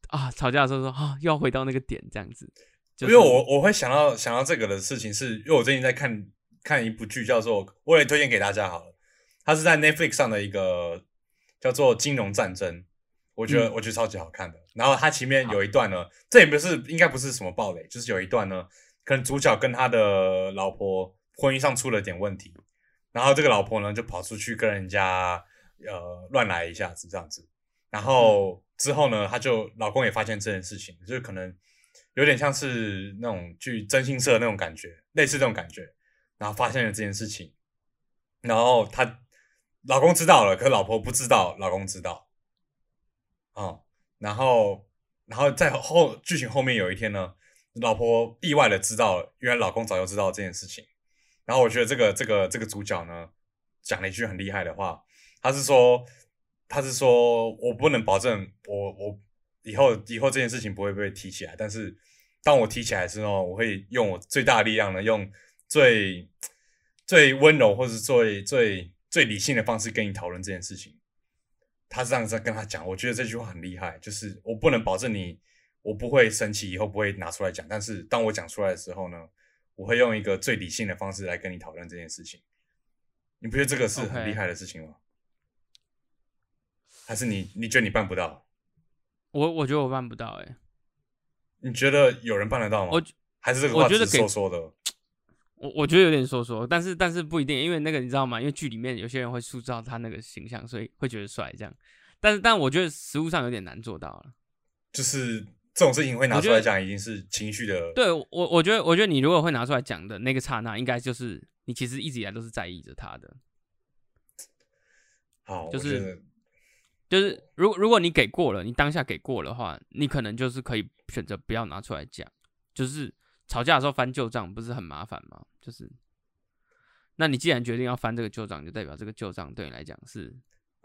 啊，吵架的时候说啊，又要回到那个点这样子。因为我我会想到想到这个的事情，是因为我最近在看看一部剧，叫做我也推荐给大家好了。它是在 Netflix 上的一个叫做《金融战争》，我觉得我觉得超级好看的。然后它前面有一段呢，这也不是应该不是什么暴雷，就是有一段呢，可能主角跟他的老婆婚姻上出了点问题。然后这个老婆呢，就跑出去跟人家呃乱来一下子这样子，然后之后呢，他就老公也发现这件事情，就是可能有点像是那种去征信社那种感觉，类似这种感觉，然后发现了这件事情，然后他老公知道了，可老婆不知道，老公知道，哦，然后然后在后剧情后面有一天呢，老婆意外的知道了，原来老公早就知道这件事情。然后我觉得这个这个这个主角呢，讲了一句很厉害的话，他是说，他是说我不能保证我我以后以后这件事情不会被提起来，但是当我提起来的时候，我会用我最大的力量呢，用最最温柔或者最最最理性的方式跟你讨论这件事情。他这样子跟他讲，我觉得这句话很厉害，就是我不能保证你，我不会生气，以后不会拿出来讲。但是当我讲出来的时候呢，我会用一个最理性的方式来跟你讨论这件事情。你不觉得这个是很厉害的事情吗？还是你你觉得你办不到？我我觉得我办不到，哎，你觉得有人办得到吗？我还是这个话是说说的。我我觉得有点说说，但是但是不一定，因为那个你知道吗？因为剧里面有些人会塑造他那个形象，所以会觉得帅这样。但是但我觉得实物上有点难做到了。就是这种事情会拿出来讲，已经是情绪的。对我我觉得我觉得你如果会拿出来讲的那个刹那，应该就是你其实一直以来都是在意着他的。好，就是就是如果如果你给过了，你当下给过的话，你可能就是可以选择不要拿出来讲，就是。吵架的时候翻旧账不是很麻烦吗？就是，那你既然决定要翻这个旧账，就代表这个旧账对你来讲是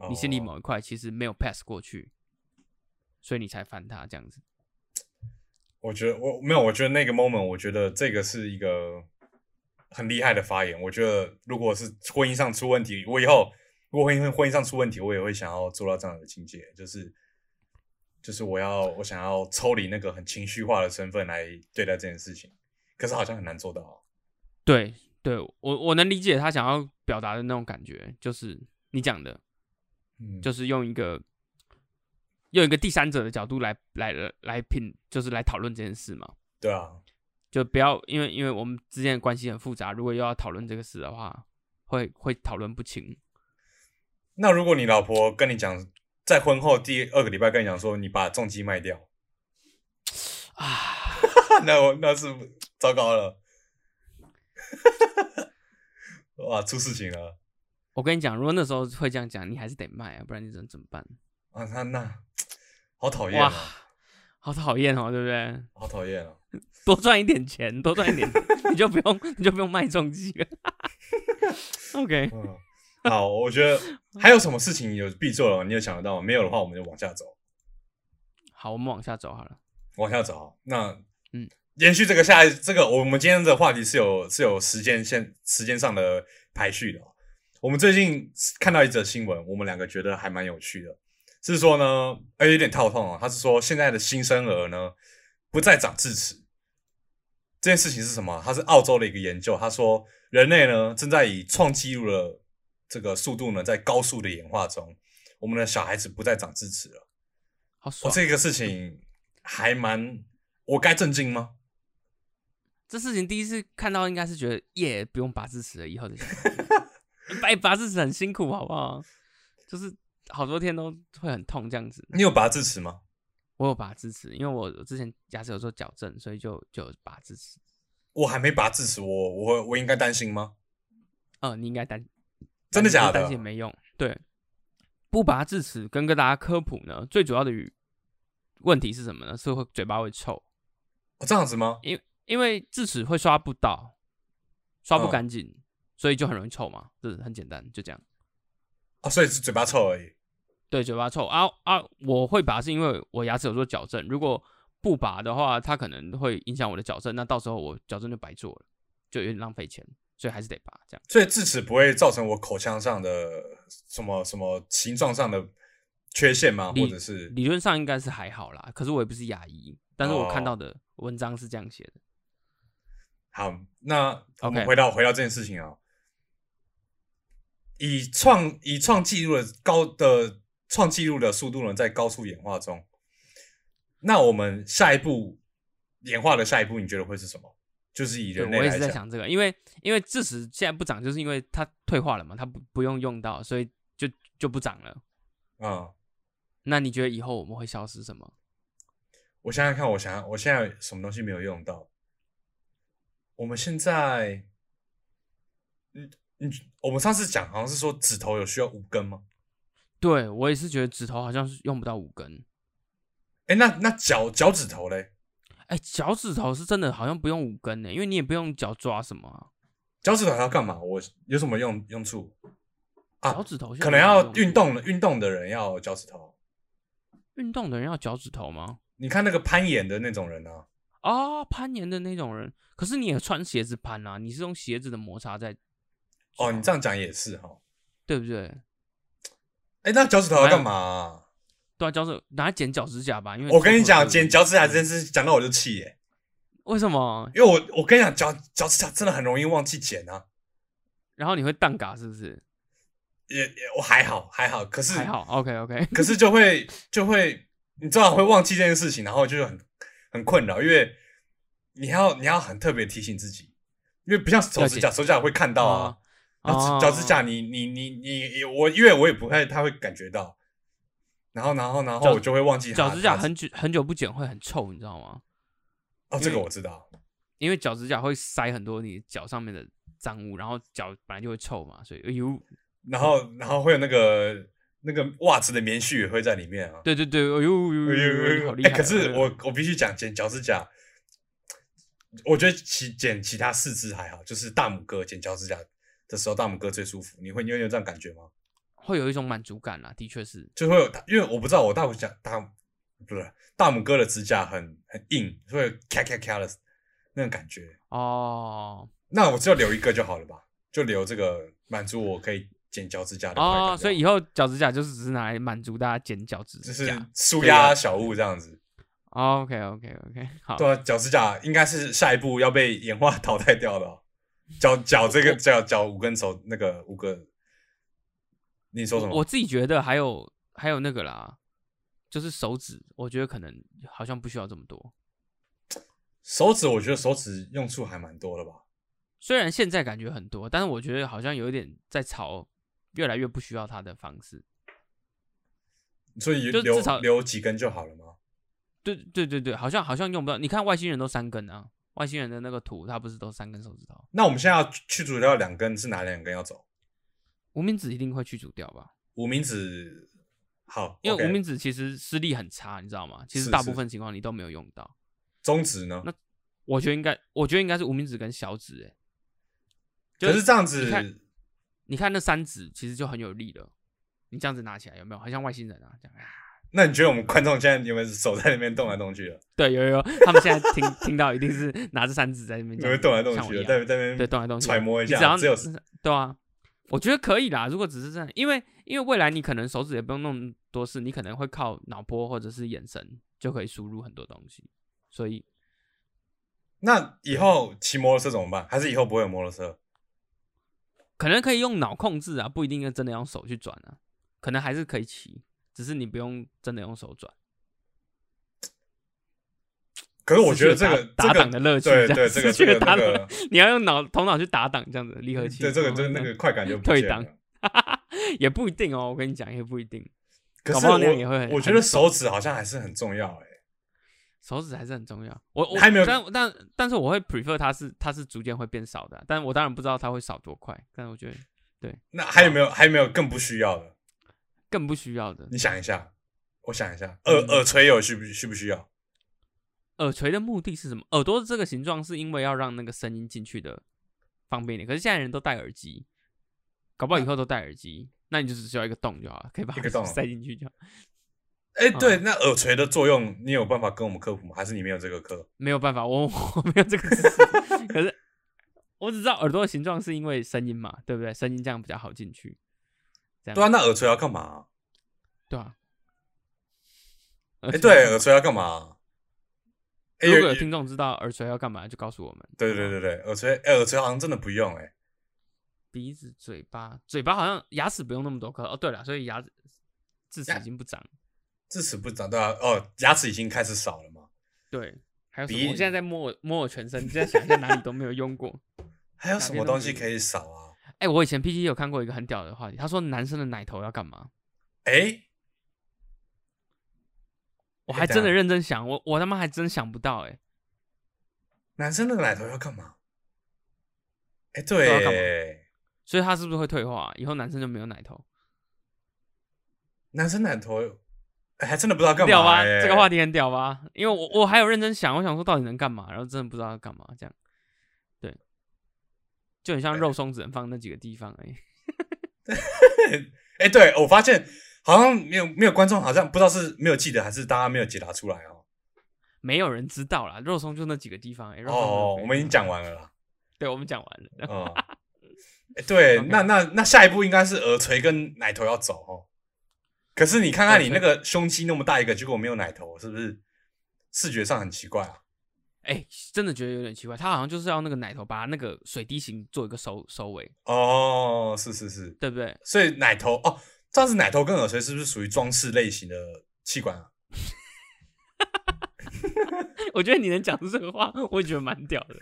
你心里某一块其实没有 pass 过去，所以你才翻它这样子。我觉得我没有，我觉得那个 moment，我觉得这个是一个很厉害的发言。我觉得如果是婚姻上出问题，我以后如果婚姻婚姻上出问题，我也会想要做到这样的境界，就是。就是我要，我想要抽离那个很情绪化的身份来对待这件事情，可是好像很难做到。对，对我我能理解他想要表达的那种感觉，就是你讲的，嗯，就是用一个用一个第三者的角度来来来评，就是来讨论这件事嘛。对啊，就不要因为因为我们之间的关系很复杂，如果又要讨论这个事的话，会会讨论不清。那如果你老婆跟你讲？在婚后第二个礼拜跟你讲说，你把重机卖掉啊，那我那是糟糕了，哇，出事情了！我跟你讲，如果那时候会这样讲，你还是得卖啊，不然你怎怎么办？啊，那那好讨厌啊，好讨厌哦，对不对？好讨厌哦！多赚一点钱，多赚一点，你就不用，你就不用卖重机了。OK。好，我觉得还有什么事情有必做的，你有想得到吗？没有的话，我们就往下走。好，我们往下走好了。往下走，那嗯，延续这个下这个，我们今天的话题是有是有时间线时间上的排序的。我们最近看到一则新闻，我们两个觉得还蛮有趣的，是说呢，哎，有点套痛啊。他是说现在的新生儿呢不再长智齿，这件事情是什么？他是澳洲的一个研究，他说人类呢正在以创纪录的。这个速度呢，在高速的演化中，我们的小孩子不再长智齿了。好爽！这个事情还蛮……我该震惊吗？这事情第一次看到，应该是觉得耶，不用拔智齿了。以后的拔 拔智齿很辛苦，好不好？就是好多天都会很痛这样子。你有拔智齿吗？我有拔智齿，因为我之前牙齿有做矫正，所以就就拔智齿。我还没拔智齿，我我我应该担心吗？嗯，你应该担。真的假的？担心没用。对，不拔智齿跟跟大家科普呢，最主要的问题是什么呢？是会嘴巴会臭。哦这样子吗？因因为智齿会刷不到，刷不干净，所以就很容易臭嘛。这很简单，就这样。哦，所以是嘴巴臭而已。对，嘴巴臭啊啊！我会拔是因为我牙齿有做矫正，如果不拔的话，它可能会影响我的矫正，那到时候我矫正就白做了，就有点浪费钱。所以还是得拔，这样。所以智齿不会造成我口腔上的什么什么形状上的缺陷吗？或者是理论上应该是还好啦。可是我也不是牙医，但是我看到的文章是这样写的。好，那我们回到回到这件事情啊，以创以创纪录的高的创纪录的速度呢，在高速演化中，那我们下一步演化的下一步，你觉得会是什么？就是以人类我也是在想这个，因为因为智齿现在不长，就是因为它退化了嘛，它不不用用到，所以就就不长了。啊，那你觉得以后我们会消失什么？我想想看，我想我现在什么东西没有用到？我们现在，嗯嗯，我们上次讲好像是说指头有需要五根吗？对我也是觉得指头好像是用不到五根。哎，那那脚脚趾头嘞？哎，脚趾头是真的好像不用五根呢，因为你也不用脚抓什么。脚趾头要干嘛？我有什么用用处？啊，脚趾头可能要运动的，运动的人要脚趾头。运动的人要脚趾头吗？你看那个攀岩的那种人啊。啊，攀岩的那种人，可是你也穿鞋子攀啊？你是用鞋子的摩擦在？哦，你这样讲也是哈，对不对？哎，那脚趾头要干嘛？对啊，脚趾拿来剪脚趾甲吧。因为我跟你讲，剪脚趾甲这件事讲到我就气耶。为什么？因为我我跟你讲，脚脚趾甲真的很容易忘记剪啊。然后你会蛋嘎是不是？也也我还好还好，可是还好 OK OK，可是就会就会你知道会忘记这件事情，然后就很很困扰，因为你要你要很特别提醒自己，因为不像手指甲，手指甲会看到啊，然后脚趾甲你你你你我因为我也不太他会感觉到，然后然后然后我就会忘记脚趾甲很久很久不剪会很臭，你知道吗？哦，这个我知道，因为脚趾甲会塞很多你脚上面的脏物，然后脚本来就会臭嘛，所以哎呦。然后，然后会有那个那个袜子的棉絮也会在里面啊。对对对，哎呦呦呦，好厉害！可是我我必须讲剪脚趾甲，我觉得其剪其他四肢还好，就是大拇哥剪脚趾甲的时候，大拇哥最舒服。你会你会有这样感觉吗？会有一种满足感啦，的确是。就会有，因为我不知道我大拇甲大不是大拇哥的指甲很很硬，所以咔咔咔的那种感觉。哦，那我只要留一个就好了吧？就留这个满足我可以。剪脚趾甲的哦，所以以后脚趾甲就是只是拿来满足大家剪脚趾，就是 舒压小物这样子。OK OK OK，好。对啊，脚趾甲应该是下一步要被演化 淘汰掉的。脚脚这个脚脚五根手那个五个，你说什么？我自己觉得还有还有那个啦，就是手指，我觉得可能好像不需要这么多。手指，我觉得手指用处还蛮多的吧。虽然现在感觉很多，但是我觉得好像有一点在朝。越来越不需要它的方式，所以留至少留几根就好了吗？对对对对，好像好像用不到。你看外星人都三根啊，外星人的那个图，它不是都三根手指头？那我们现在要去除掉两根，是哪两根要走？无名指一定会去除掉吧？无名指好，因为无名指其实视力很差，你知道吗？其实大部分情况你都没有用到。中指呢？那我觉得应该，我觉得应该是无名指跟小指，哎，可是这样子。你看那三指其实就很有力了，你这样子拿起来有没有？好像外星人啊，这样啊。那你觉得我们观众现在有没有手在那边动来动去的？对，有有，他们现在听 听到一定是拿着三指在那边，有动来动去的，在在那边对动来动去揣摩一下。只有对啊，我觉得可以啦。如果只是这样，因为因为未来你可能手指也不用弄多事，你可能会靠脑波或者是眼神就可以输入很多东西。所以，那以后骑摩托车怎么办？还是以后不会有摩托车？可能可以用脑控制啊，不一定要真的用手去转啊，可能还是可以骑，只是你不用真的用手转。可是我觉得这个打挡的乐趣，对对，这个这个打挡，你要用脑头脑去打挡这样子离合器，对这个就是那个快感就退档，也不一定哦，我跟你讲也不一定。可是我我觉得手指好像还是很重要哎。手指还是很重要，我我还没有，但但但是我会 prefer 它是它是逐渐会变少的，但我当然不知道它会少多快，但是我觉得对。那还有没有还有没有更不需要的？更不需要的？你想一下，我想一下，耳耳垂有需不需不需要？耳垂的目的是什么？耳朵这个形状是因为要让那个声音进去的方便点，可是现在人都戴耳机，搞不好以后都戴耳机，那你就只需要一个洞就好了，可以把一个洞塞进去就好。哎，对，那耳垂的作用，你有办法跟我们科普吗？还是你没有这个课？没有办法，我 我没有这个知识。可是我只知道耳朵的形状是因为声音嘛，对不对？声音这样比较好进去。对啊，那耳垂要干嘛？对啊。哎，对，耳垂要干嘛？如果有听众知道耳垂要干嘛，就告诉我们。对对对对，耳垂，哎，耳垂好像真的不用哎。鼻子、嘴巴，嘴巴好像牙齿不用那么多颗哦。对了，所以牙齿智齿已经不长。智齿不长对啊，哦，牙齿已经开始少了嘛。对，还有什么？我现在在摸我摸我全身，你在想一下哪里都没有用过。还有什么东西可以少啊？哎，我以前 P T 有看过一个很屌的话题，他说男生的奶头要干嘛？哎，我还真的认真想，我我他妈还真想不到哎。男生的奶头要干嘛？哎，对，所以他是不是会退化？以后男生就没有奶头？男生奶头。还真的不知道干嘛。屌吧？这个话题很屌吧？因为我我还有认真想，我想说到底能干嘛，然后真的不知道要干嘛，这样。对，就很像肉松只能放那几个地方而已。哎，对我发现好像没有没有观众，好像不知道是没有记得，还是大家没有解答出来哦。没有人知道啦，肉松就那几个地方。哦，我们已经讲完了啦。对，我们讲完了。哦，对，那那那下一步应该是耳垂跟奶头要走哦。可是你看看你那个胸肌那么大一个，结果没有奶头，是不是视觉上很奇怪啊？哎，真的觉得有点奇怪。他好像就是要那个奶头把那个水滴形做一个收收尾。哦，是是是，对不对？所以奶头哦，这样子奶头跟耳垂是不是属于装饰类型的器官啊？我觉得你能讲出这个话，我也觉得蛮屌的。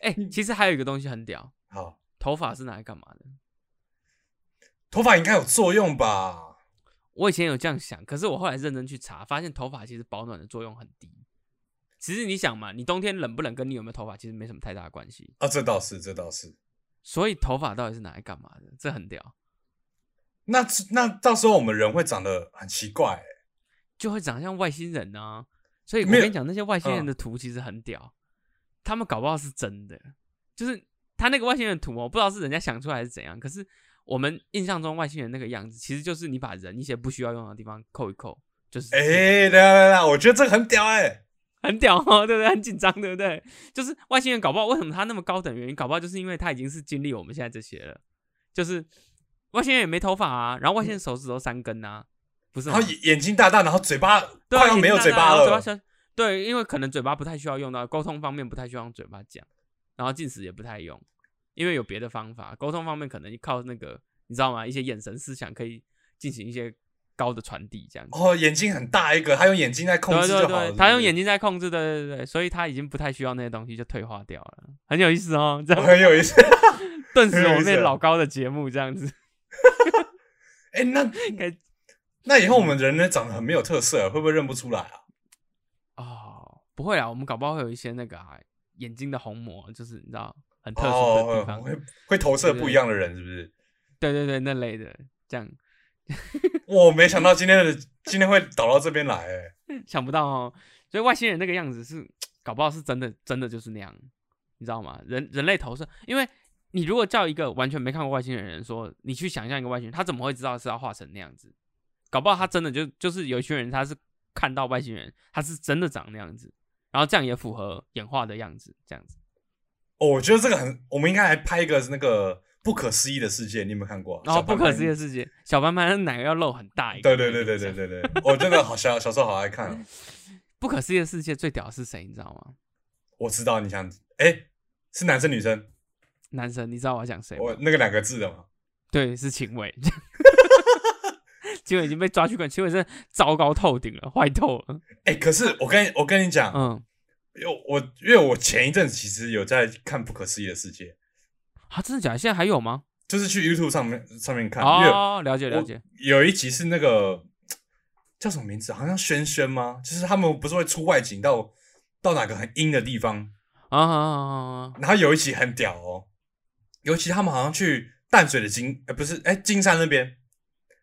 哎，其实还有一个东西很屌。好，头发是拿来干嘛的？头发应该有作用吧？我以前有这样想，可是我后来认真去查，发现头发其实保暖的作用很低。其实你想嘛，你冬天冷不冷，跟你有没有头发其实没什么太大的关系。啊，这倒是，这倒是。所以头发到底是拿来干嘛的？这很屌。那那到时候我们人会长得很奇怪，就会长像外星人啊。所以我跟你讲，那些外星人的图其实很屌，他们搞不好是真的。就是他那个外星人图哦，不知道是人家想出来是怎样，可是。我们印象中外星人那个样子，其实就是你把人一些不需要用的地方扣一扣，就是。哎，来来来，我觉得这个很屌哎，很屌哦，对不对？很紧张，对不对？就是外星人搞不好为什么他那么高等原因，搞不好就是因为他已经是经历我们现在这些了。就是外星人也没头发啊，然后外星人手指头三根啊，不是？然后眼睛大大，然后嘴巴快要没有嘴巴了。对，因为可能嘴巴不太需要用到，沟通方面不太需要用嘴巴讲，然后进食也不太用。因为有别的方法，沟通方面可能靠那个，你知道吗？一些眼神思想可以进行一些高的传递，这样子。哦，眼睛很大一个，他用眼睛在控制就好了。他用眼睛在控制，对对对，所以他已经不太需要那些东西，就退化掉了，很有意思哦，这样很有意思。顿时我变老高的节目这样子。哎，那 该那以后我们人呢，长得很没有特色，会不会认不出来啊？哦，不会啊，我们搞不好会有一些那个啊眼睛的虹膜，就是你知道。很特殊的地方，会会投射不一样的人，是不是？对对对，那类的这样。我没想到今天的今天会导到这边来，哎，想不到哦。所以外星人那个样子是 搞不好是真的，真的就是那样，你知道吗？人人类投射，因为你如果叫一个完全没看过外星人的人说，你去想象一个外星人，他怎么会知道是要画成那样子？搞不好他真的就就是有一群人，他是看到外星人，他是真的长那样子，然后这样也符合演化的样子，这样子。哦，我觉得这个很，我们应该来拍一个那个不可思议的世界，你有没有看过？哦，不可思议的世界，小斑斑奶要露很大一个。对对对对对对对，我真的好小小时候好爱看。不可思议的世界最屌是谁？你知道吗？我知道，你想，哎，是男生女生？男生，你知道我想谁？我那个两个字的吗？对，是秦伟。秦伟已经被抓去关，秦伟是糟糕透顶了，坏透了。哎，可是我跟我跟你讲，嗯。因为我因为我前一阵子其实有在看《不可思议的世界》，啊，真的假的？现在还有吗？就是去 YouTube 上面上面看哦，了解了解。有一集是那个叫什么名字？好像轩轩吗？就是他们不是会出外景到到哪个很阴的地方啊？然后有一集很屌哦，尤其他们好像去淡水的金，呃，不是，哎，金山那边，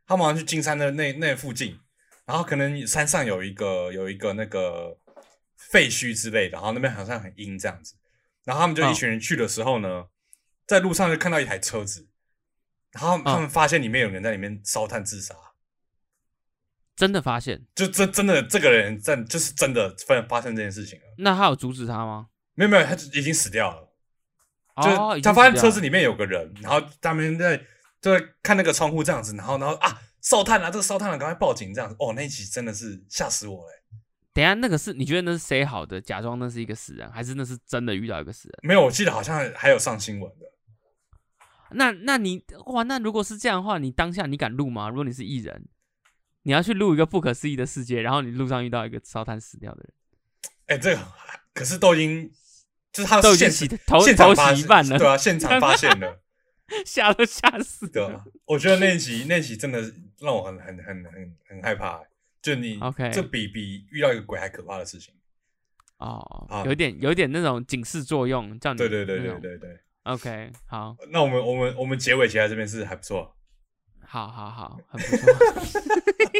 他们好像去金山的那那附近，然后可能山上有一个有一个那个。废墟之类的，然后那边好像很阴这样子，然后他们就一群人去的时候呢，在路上就看到一台车子，然后他们发现里面有人在里面烧炭自杀，真的发现，就真真的这个人在就是真的发发生这件事情了。那他有阻止他吗？没有没有，他已经死掉了。就他发现车子里面有个人，然后他们在就在看那个窗户这样子，然后然后啊烧炭了，这个烧炭了，赶快报警这样子。哦，那一集真的是吓死我了。等下，那个是你觉得那是谁好的？假装那是一个死人，还是那是真的遇到一个死人？没有，我记得好像还有上新闻的。那那你哇，那如果是这样的话，你当下你敢录吗？如果你是艺人，你要去录一个不可思议的世界，然后你路上遇到一个烧炭死掉的人，哎，这个可是都已经就是他都已经洗头现场洗一半了，对啊，现场发现了，吓都吓死的。我觉得那集那集真的让我很很很很很害怕。就你，OK，这比比遇到一个鬼还可怕的事情哦，有点有点那种警示作用，这样对对对对对对，OK，好，那我们我们我们结尾其实这边是还不错，好好好，很不错。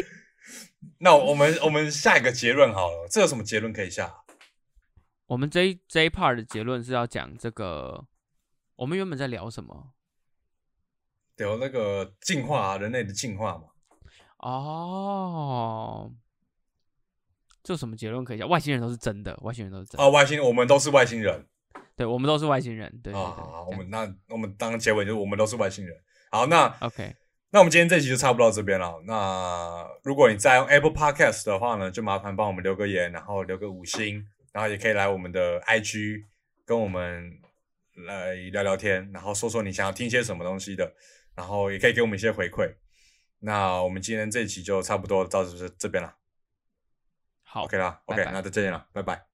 那我们我们下一个结论好了，这有什么结论可以下？我们这一这一 part 的结论是要讲这个，我们原本在聊什么？聊那个进化，人类的进化嘛。哦，这什么结论可以下？外星人都是真的，外星人都是真的。哦，外星，我们都是外星人。对，我们都是外星人。对好好好。我们那我们当结尾就是我们都是外星人。好，那 OK，那我们今天这期就差不多到这边了。那如果你在用 Apple Podcast 的话呢，就麻烦帮我们留个言，然后留个五星，然后也可以来我们的 IG 跟我们来聊聊天，然后说说你想要听些什么东西的，然后也可以给我们一些回馈。那我们今天这期就差不多到这这边了。好，OK 啦，OK，那就这样了，拜拜。